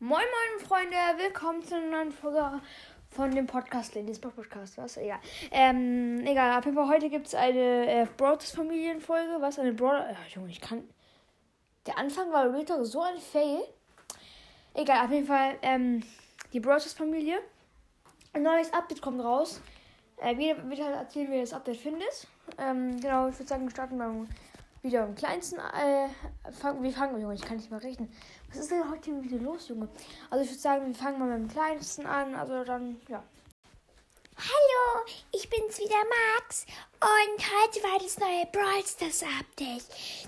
Moin Moin Freunde, willkommen zu einer neuen Folge von dem Podcast, Ladies Podcast, was? Egal. Ähm, egal, auf jeden Fall heute gibt es eine äh, Brothers Familienfolge, was? Eine Brother. Ach, Junge, ich kann. Der Anfang war Real so ein Fail. Egal, auf jeden Fall, ähm, die Brothers Familie. Ein neues Update kommt raus. Äh, wieder, wieder erzählen, wie ihr das Update findet. Ähm, genau, ich würde sagen, wir starten beim wieder am kleinsten. Äh, fang, wir fangen, Junge, ich kann nicht mehr rechnen. Was ist denn heute wieder los, Junge? Also ich würde sagen, wir fangen mal mit dem kleinsten an. Also dann, ja. Hallo, ich bin's wieder Max und heute war das neue Brawl Stars Update.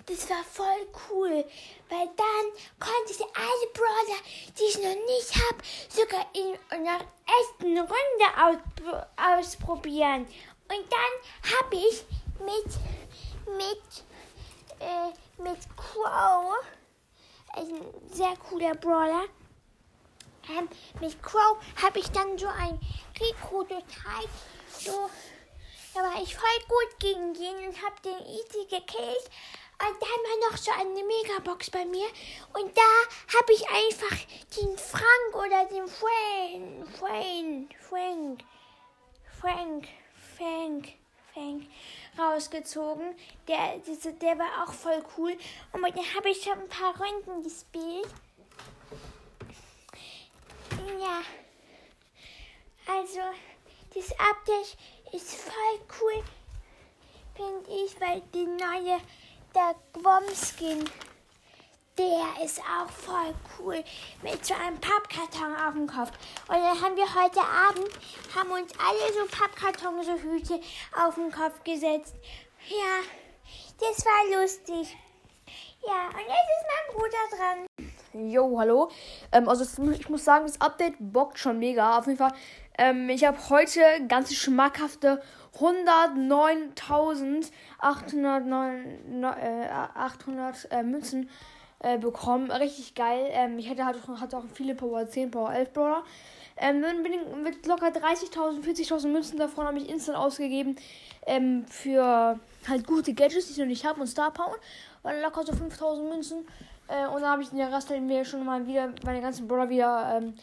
Das war voll cool, weil dann konnte ich alle Brawler, die ich noch nicht habe, sogar in einer ersten Runde aus, ausprobieren. Und dann habe ich mit mit äh, mit Crow, ein sehr cooler Brawler. Ähm, mit Crow habe ich dann so ein Rico total so, da war ich voll gut gegen ihn und habe den easy gekillt. Und dann war noch so eine Megabox bei mir. Und da habe ich einfach den Frank oder den Frank, Frank, Frank, Frank, Frank, Frank rausgezogen. Der, diese, der war auch voll cool. Und mit dem habe ich schon ein paar Runden gespielt. Ja. Also, das Update ist voll cool, finde ich, weil die neue, der Gwom-Skin, der ist auch voll cool, mit so einem Pappkarton auf dem Kopf. Und dann haben wir heute Abend, haben uns alle so Pappkarton, so Hüte auf den Kopf gesetzt. Ja, das war lustig. Ja, und jetzt ist mein Bruder dran. Jo, hallo. Ähm, also ich muss sagen, das Update bockt schon mega. Auf jeden Fall. Ähm, ich habe heute ganz schmackhafte 109.800 äh, äh, Münzen äh, bekommen. Richtig geil. Ähm, ich hätte halt, hatte auch viele Power 10, Power 11 Brawler. Ähm, dann bin ich mit locker 30.000, 40.000 Münzen davon habe ich instant ausgegeben ähm, für halt gute Gadgets, die ich noch nicht habe und Star Power. War locker so 5.000 Münzen. Äh, und dann habe ich in der Rast mir schon mal wieder meine ganzen Brawler wieder ähm,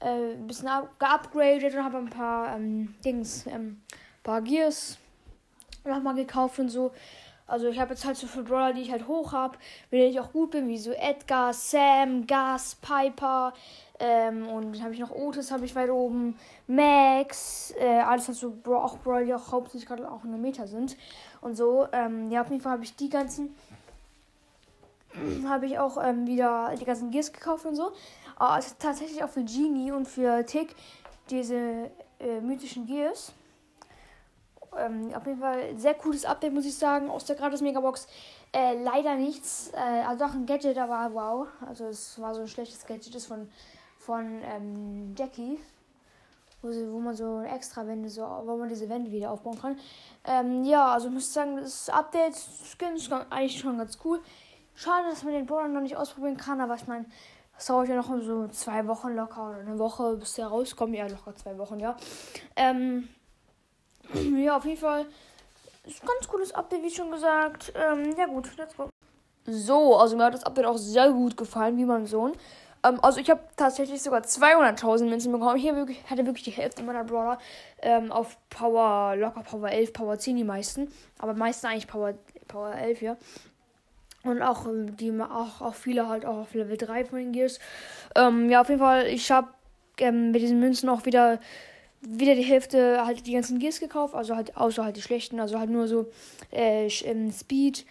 äh, ein bisschen geupgradet und habe ein paar ähm, Dings, ähm, paar Gears nochmal gekauft und so. Also ich habe jetzt halt so viele Brawler, die ich halt hoch habe, mit denen ich auch gut bin, wie so Edgar, Sam, Gas, Piper. Ähm, und dann habe ich noch Otis, habe ich weiter oben, Max, äh, alles halt so Bra auch Brawler, die auch hauptsächlich gerade auch in der Meta sind. Und so, ähm, ja, auf jeden Fall habe ich die ganzen, habe ich auch ähm, wieder die ganzen Gears gekauft und so. Aber also tatsächlich auch für Genie und für Tick diese äh, mythischen Gears. Ähm, auf jeden Fall sehr cooles Update, muss ich sagen, aus der gratis Megabox. Äh, leider nichts. Äh, also auch ein Gadget, aber wow. Also es war so ein schlechtes Gadget, das von, von ähm, Jackie. Wo, sie, wo man so extra Wände, so, wo man diese Wände wieder aufbauen kann. Ähm, ja, also ich muss sagen, das Update Skin ist eigentlich schon ganz cool. Schade, dass man den Brawler noch nicht ausprobieren kann, aber ich meine, das dauert ja noch so zwei Wochen locker oder eine Woche, bis der rauskommt. Ja, locker zwei Wochen, ja. Ähm, ja, auf jeden Fall ist ein ganz cooles Update, wie schon gesagt. Ähm, ja gut, let's go. So, also mir hat das Update auch sehr gut gefallen, wie mein Sohn. Ähm, also ich habe tatsächlich sogar 200.000 Münzen bekommen. Ich wirklich, hatte wirklich die Hälfte meiner Brawler ähm, auf Power, locker Power 11, Power 10 die meisten. Aber meisten eigentlich Power, Power 11, ja. Und auch ähm, die auch, auch viele halt auch auf Level 3 von den Gears. Ähm, ja, auf jeden Fall, ich habe ähm, mit diesen Münzen auch wieder wieder die Hälfte halt die ganzen Gears gekauft, also halt außer halt die schlechten, also halt nur so äh, ähm, Speed,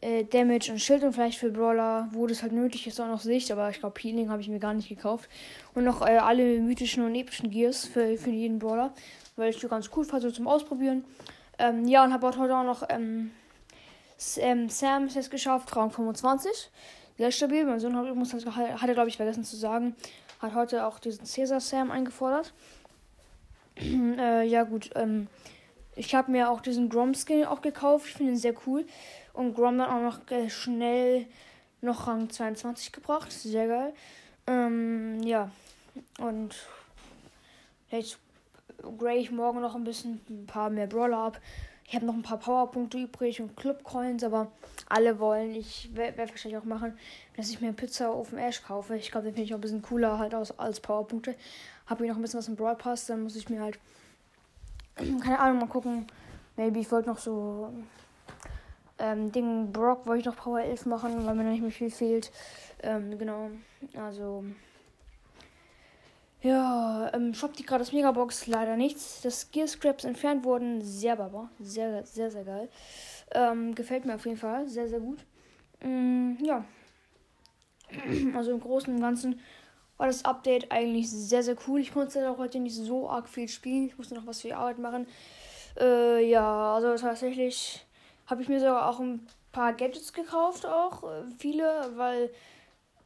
äh, Damage und Schild und vielleicht für Brawler, wo das halt nötig ist, auch noch Sicht, aber ich glaube Healing habe ich mir gar nicht gekauft. Und noch äh, alle mythischen und epischen Gears für, für jeden Brawler, weil ich die ganz cool fand, so zum Ausprobieren. Ähm, ja, und habe heute auch noch ähm, ähm Sam jetzt geschafft, Rang 25. Sehr stabil. Mein Sohn hat, muss, hat, hat er, glaube ich, vergessen zu sagen, hat heute auch diesen Caesar Sam eingefordert. Äh, ja, gut. Ähm, ich habe mir auch diesen Grom-Skin auch gekauft. Ich finde ihn sehr cool. Und Grom dann auch noch schnell noch Rang 22 gebracht. Sehr geil. Ähm, ja. Und vielleicht grade ich morgen noch ein bisschen ein paar mehr Brawler ab. Ich habe noch ein paar Powerpunkte übrig und Clubcoins, aber alle wollen. Ich werde wahrscheinlich auch machen, dass ich mir Pizza auf dem Ash kaufe. Ich glaube, den finde ich auch ein bisschen cooler halt aus, als Powerpunkte. Habe ich noch ein bisschen was im Broad Pass, dann muss ich mir halt, keine Ahnung, mal gucken. Maybe ich wollte noch so ähm, Ding Brock wollte ich noch Power 11 machen, weil mir noch nicht mehr viel fehlt. Ähm, genau. Also. Ja, ähm, shoppt die gerade das Megabox leider nichts. Das Gear Scraps entfernt wurden. Sehr baba. Sehr, sehr, sehr geil. Ähm, gefällt mir auf jeden Fall. Sehr, sehr gut. Ähm, ja. Also im Großen und Ganzen war das Update eigentlich sehr, sehr cool. Ich konnte auch heute nicht so arg viel spielen. Ich musste noch was für die Arbeit machen. Äh, ja, also tatsächlich habe ich mir sogar auch ein paar Gadgets gekauft, auch äh, viele, weil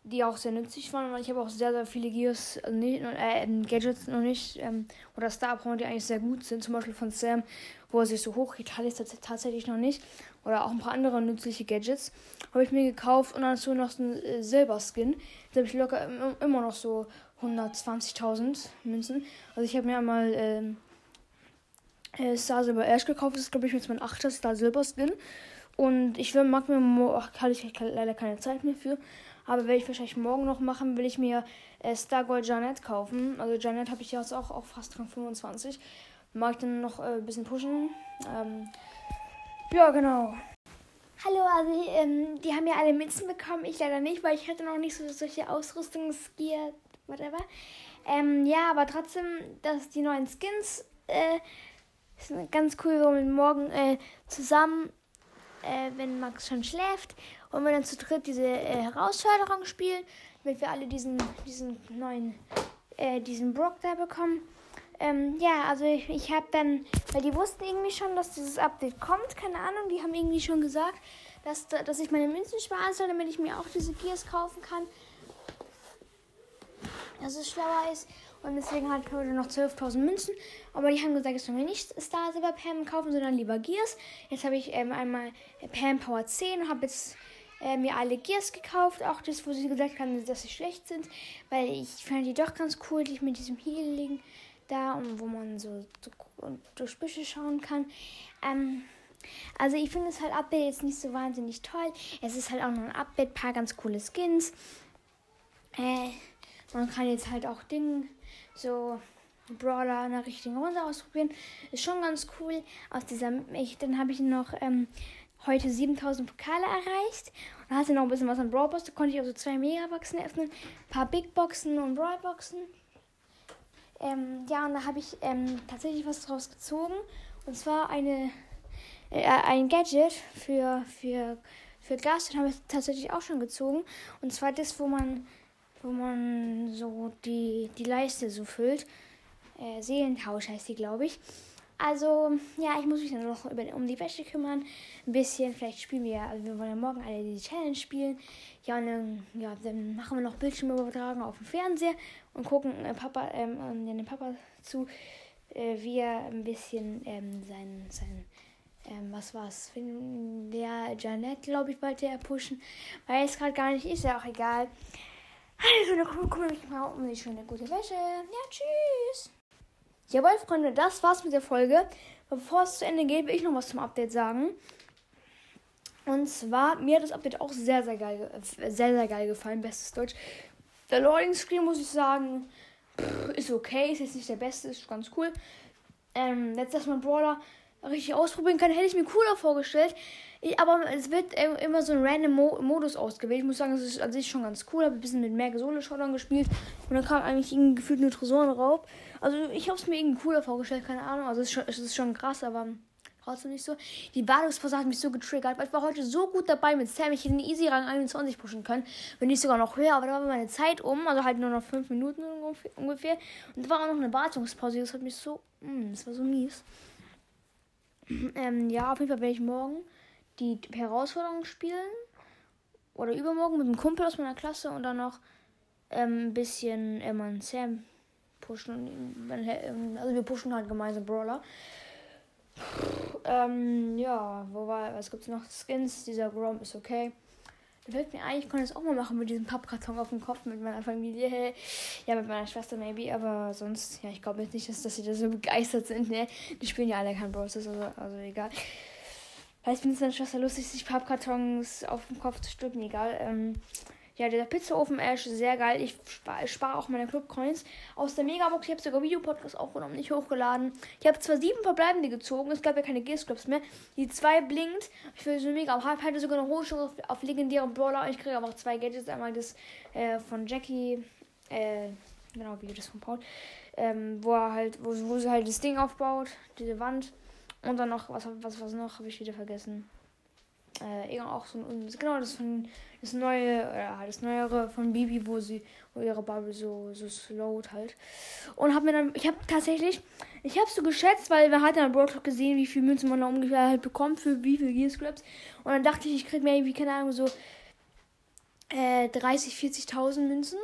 die auch sehr nützlich waren. Und ich habe auch sehr, sehr viele Gears, also nicht, äh, Gadgets noch nicht, ähm, oder Star Power, die eigentlich sehr gut sind. Zum Beispiel von Sam, wo er sich so hoch geht, hatte ich tatsächlich noch nicht. Oder auch ein paar andere nützliche Gadgets habe ich mir gekauft. Und dazu noch ein äh, Silberskin. Da habe ich locker immer noch so 120.000 Münzen. Also ich habe mir einmal ähm, äh, Star Silber Ash gekauft. Das ist, glaube ich, jetzt mein 8. Star Silber Skin. Und ich will, mag mir, hatte ich leider keine Zeit mehr für. Aber werde ich wahrscheinlich morgen noch machen, will ich mir äh, Star Gold Janet kaufen. Also Janet habe ich jetzt auch, auch fast Rang 25. Mag ich dann noch äh, ein bisschen pushen. Ähm, ja, genau. Hallo, also ähm, die haben ja alle Münzen bekommen, ich leider nicht, weil ich hatte noch nicht so solche Ausrüstungsgear, whatever. Ähm, ja, aber trotzdem, dass die neuen Skins äh, ist ganz cool, wir morgen äh, zusammen, äh, wenn Max schon schläft, und wir dann zu dritt diese äh, Herausforderung spielen, damit wir alle diesen, diesen neuen, äh, diesen Brock da bekommen. Ähm, ja, also ich, ich habe dann, weil die wussten irgendwie schon, dass dieses Update kommt, keine Ahnung, die haben irgendwie schon gesagt, dass, dass ich meine Münzen sparen soll, damit ich mir auch diese Gears kaufen kann. Dass es schlauer ist. Und deswegen hat ich heute noch 12.000 Münzen. Aber die haben gesagt, ich soll mir nicht Star Silver Pam kaufen, sondern lieber Gears. Jetzt habe ich ähm, einmal Pam Power 10 und habe jetzt äh, mir alle Gears gekauft. Auch das, wo sie gesagt haben, dass sie schlecht sind. Weil ich fand die doch ganz cool, die mit diesem Healing da und wo man so, so durch Büsche schauen kann. Ähm, also ich finde es halt Update jetzt nicht so wahnsinnig toll. Es ist halt auch noch ein Update, paar ganz coole Skins. Äh, man kann jetzt halt auch Dinge so Brawler in der richtigen Runde ausprobieren. Ist schon ganz cool. Aus dieser, ich, dann habe ich noch ähm, heute 7000 Pokale erreicht. Und hatte noch ein bisschen was an Brawlbox. Da konnte ich also zwei Megaboxen öffnen, ein paar Big Boxen und Brawlboxen. Ähm, ja, und da habe ich ähm, tatsächlich was draus gezogen. Und zwar eine, äh, ein Gadget für, für, für Gas. Den habe ich tatsächlich auch schon gezogen. Und zwar das, wo man wo man so die, die Leiste so füllt. Äh, Seelentausch heißt die, glaube ich. Also, ja, ich muss mich dann noch über, um die Wäsche kümmern. Ein bisschen, vielleicht spielen wir, also wir wollen ja morgen alle die Challenge spielen. Ja, und dann, ja, dann machen wir noch Bildschirmübertragung auf dem Fernseher und gucken äh, Papa, ähm, den Papa zu, äh, wie er ein bisschen ähm, sein, sein ähm, was war's? Der Janet, glaube ich, wollte er pushen. Weiß gerade gar nicht, ist ja auch egal. Also, dann kümmere mich mal um die schöne gute Wäsche. Ja, tschüss. Jawohl, Freunde, das war's mit der Folge. Bevor es zu Ende geht, will ich noch was zum Update sagen. Und zwar, mir hat das Update auch sehr, sehr geil, sehr, sehr geil gefallen. Bestes Deutsch. Der Loading Screen, muss ich sagen, ist okay. Ist jetzt nicht der beste, ist ganz cool. Ähm, jetzt, dass man Brawler richtig ausprobieren kann, hätte ich mir cooler vorgestellt. Ich, aber es wird immer so ein random Mo Modus ausgewählt. Ich muss sagen, es ist an sich schon ganz cool. Habe ein bisschen mit mehr Solo-Shotdown gespielt. Und dann kam eigentlich irgendwie gefühlt nur Tresorenraub. Also ich habe es mir irgendwie cooler vorgestellt, keine Ahnung. Also es ist schon, es ist schon krass, aber trotzdem nicht so. Die Badungsphase hat mich so getriggert, weil ich war heute so gut dabei mit Sam. Ich hätte den Easy Rang 21 pushen können. Wenn nicht sogar noch höher, aber da war meine Zeit um. Also halt nur noch 5 Minuten ungefähr. Und da war auch noch eine Wartungspause. Das hat mich so. Mh, mm, das war so mies. Ähm, ja, auf jeden Fall werde ich morgen die Herausforderung spielen. Oder übermorgen mit einem Kumpel aus meiner Klasse und dann noch ähm, ein bisschen ähm, Sam pushen. Also wir pushen halt gemeinsam Brawler. Ähm, ja, wo war, was gibt's noch? Skins, dieser Grom ist okay. Da fällt mir ein, ich es auch mal machen mit diesem Pappkarton auf dem Kopf mit meiner Familie. Ja, mit meiner Schwester maybe, aber sonst, ja, ich glaube jetzt nicht, dass, dass sie da so begeistert sind. Ne? Die spielen ja alle kein Stars, also, also egal. Vielleicht findet es meine Schwester lustig, sich Pappkartons auf dem Kopf zu stülpen, egal. Ähm, ja, der Pizzaofen Ash ist sehr geil. Ich spare spar auch meine Club-Coins aus der Megabox. Ich habe sogar Videopodcast aufgenommen, nicht hochgeladen. Ich habe zwar sieben verbleibende gezogen. Es gab ja keine Gears-Clubs mehr. Die zwei blinkt. Ich will so mega. Ich hatte sogar eine hohe Chance auf, auf legendären Brawler. Ich kriege aber auch zwei Gadgets. Einmal das äh, von Jackie. Äh, genau, wie das von Paul. Ähm, wo er halt, wo, wo sie halt das Ding aufbaut. Diese Wand. Und dann noch, was, was, was noch, habe ich wieder vergessen. Äh, auch so ein, genau, das von das neue, ja, das neuere von Bibi, wo sie, wo ihre Bubble so, so slowt halt. Und hab mir dann, ich habe tatsächlich, ich habe so geschätzt, weil wir hatten am Broadcast gesehen, wie viel Münzen man da ungefähr halt bekommt für wie viel Gears Clubs. Und dann dachte ich, ich krieg mir irgendwie, keine Ahnung, so äh, 30, 40.000 Münzen.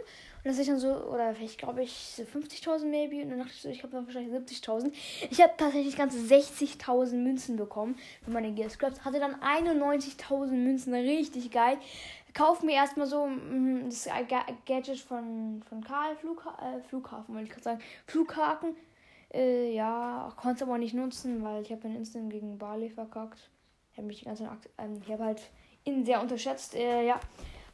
Und das ist dann so, oder vielleicht glaube ich 50.000 maybe. Und dann dachte ich so, ich habe dann wahrscheinlich 70.000. Ich habe tatsächlich ganze 60.000 Münzen bekommen für meine Gears Clubs. Hatte dann 91.000 Münzen, richtig geil kauf mir erstmal so mm, das Gadget von, von Karl, Flugha äh, Flughafen, wollte ich gerade sagen. Flughaken. Äh, ja, konnte aber nicht nutzen, weil ich habe den Instant gegen Barley verkackt. Ich habe mich die ganze Akt ähm, ich habe halt ihn sehr unterschätzt. Äh, ja.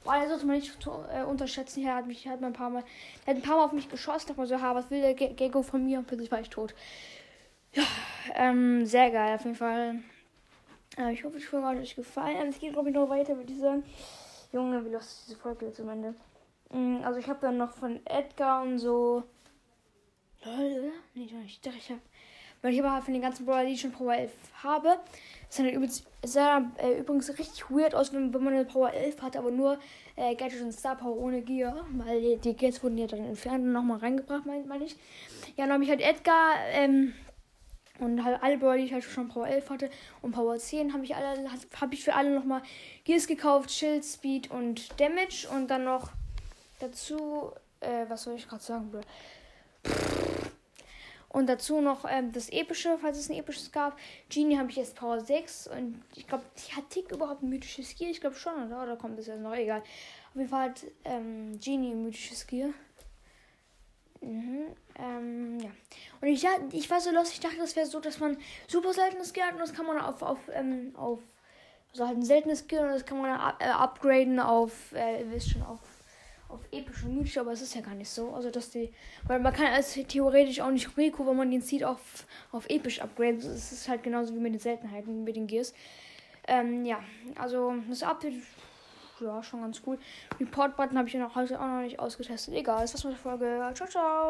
Barley sollte man nicht äh, unterschätzen. Er hat mich hat ein paar Mal, hat ein paar Mal auf mich geschossen. Dachte mal so, ha, was will der Gecko von mir? Und plötzlich war ich tot. Ja, ähm, sehr geil auf jeden Fall. Äh, ich hoffe, die Folge hat euch gefallen. Es geht, glaube ich, noch weiter, würde ich sagen. Junge, wie lustig diese Folge jetzt am Ende. Mm, also ich habe dann noch von Edgar und so. Lol, nee, nicht. Doch, ich habe. Weil ich aber halt von den ganzen Brawler, die ich schon Power 11 habe. Das sah, übrigens, sah äh, übrigens richtig weird aus, wenn, wenn man eine Power 11 hat, aber nur äh, Gadget und Star Power ohne Gear. Weil die, die Gates wurden ja dann entfernt und nochmal reingebracht, meine mein ich. Ja, dann habe ich halt Edgar, ähm, und halt alle Brawler, die ich halt schon Power 11 hatte und Power 10, habe ich alle ich für alle nochmal Gears gekauft, Shield, Speed und Damage und dann noch dazu, äh, was soll ich gerade sagen, Bro? Und dazu noch ähm, das epische, falls es ein episches gab. Genie habe ich jetzt Power 6 und ich glaube, hat Tick überhaupt ein mythisches Gear? Ich glaube schon, oder? Oder kommt das jetzt noch? Egal. Auf jeden Fall hat ähm, Genie ein mythisches Gear. Mhm. Ähm, ja. Und ich, ich war so los, ich dachte, das wäre so, dass man super seltenes Gear hat und das kann man auf, auf, ähm, auf also halt ein seltenes Gear und das kann man up, äh, upgraden auf, äh, ihr wisst schon, auf, auf und mythisch, aber es ist ja gar nicht so. Also, dass die, weil man kann als theoretisch auch nicht Rico, wenn man den zieht, auf, auf episch upgraden. Es ist halt genauso wie mit den Seltenheiten, mit den Gears. Ähm, ja, also das Update ja, schon ganz cool. Report-Button habe ich ja noch heute auch noch nicht ausgetestet. Egal, ist das mit der Folge. Ciao, ciao.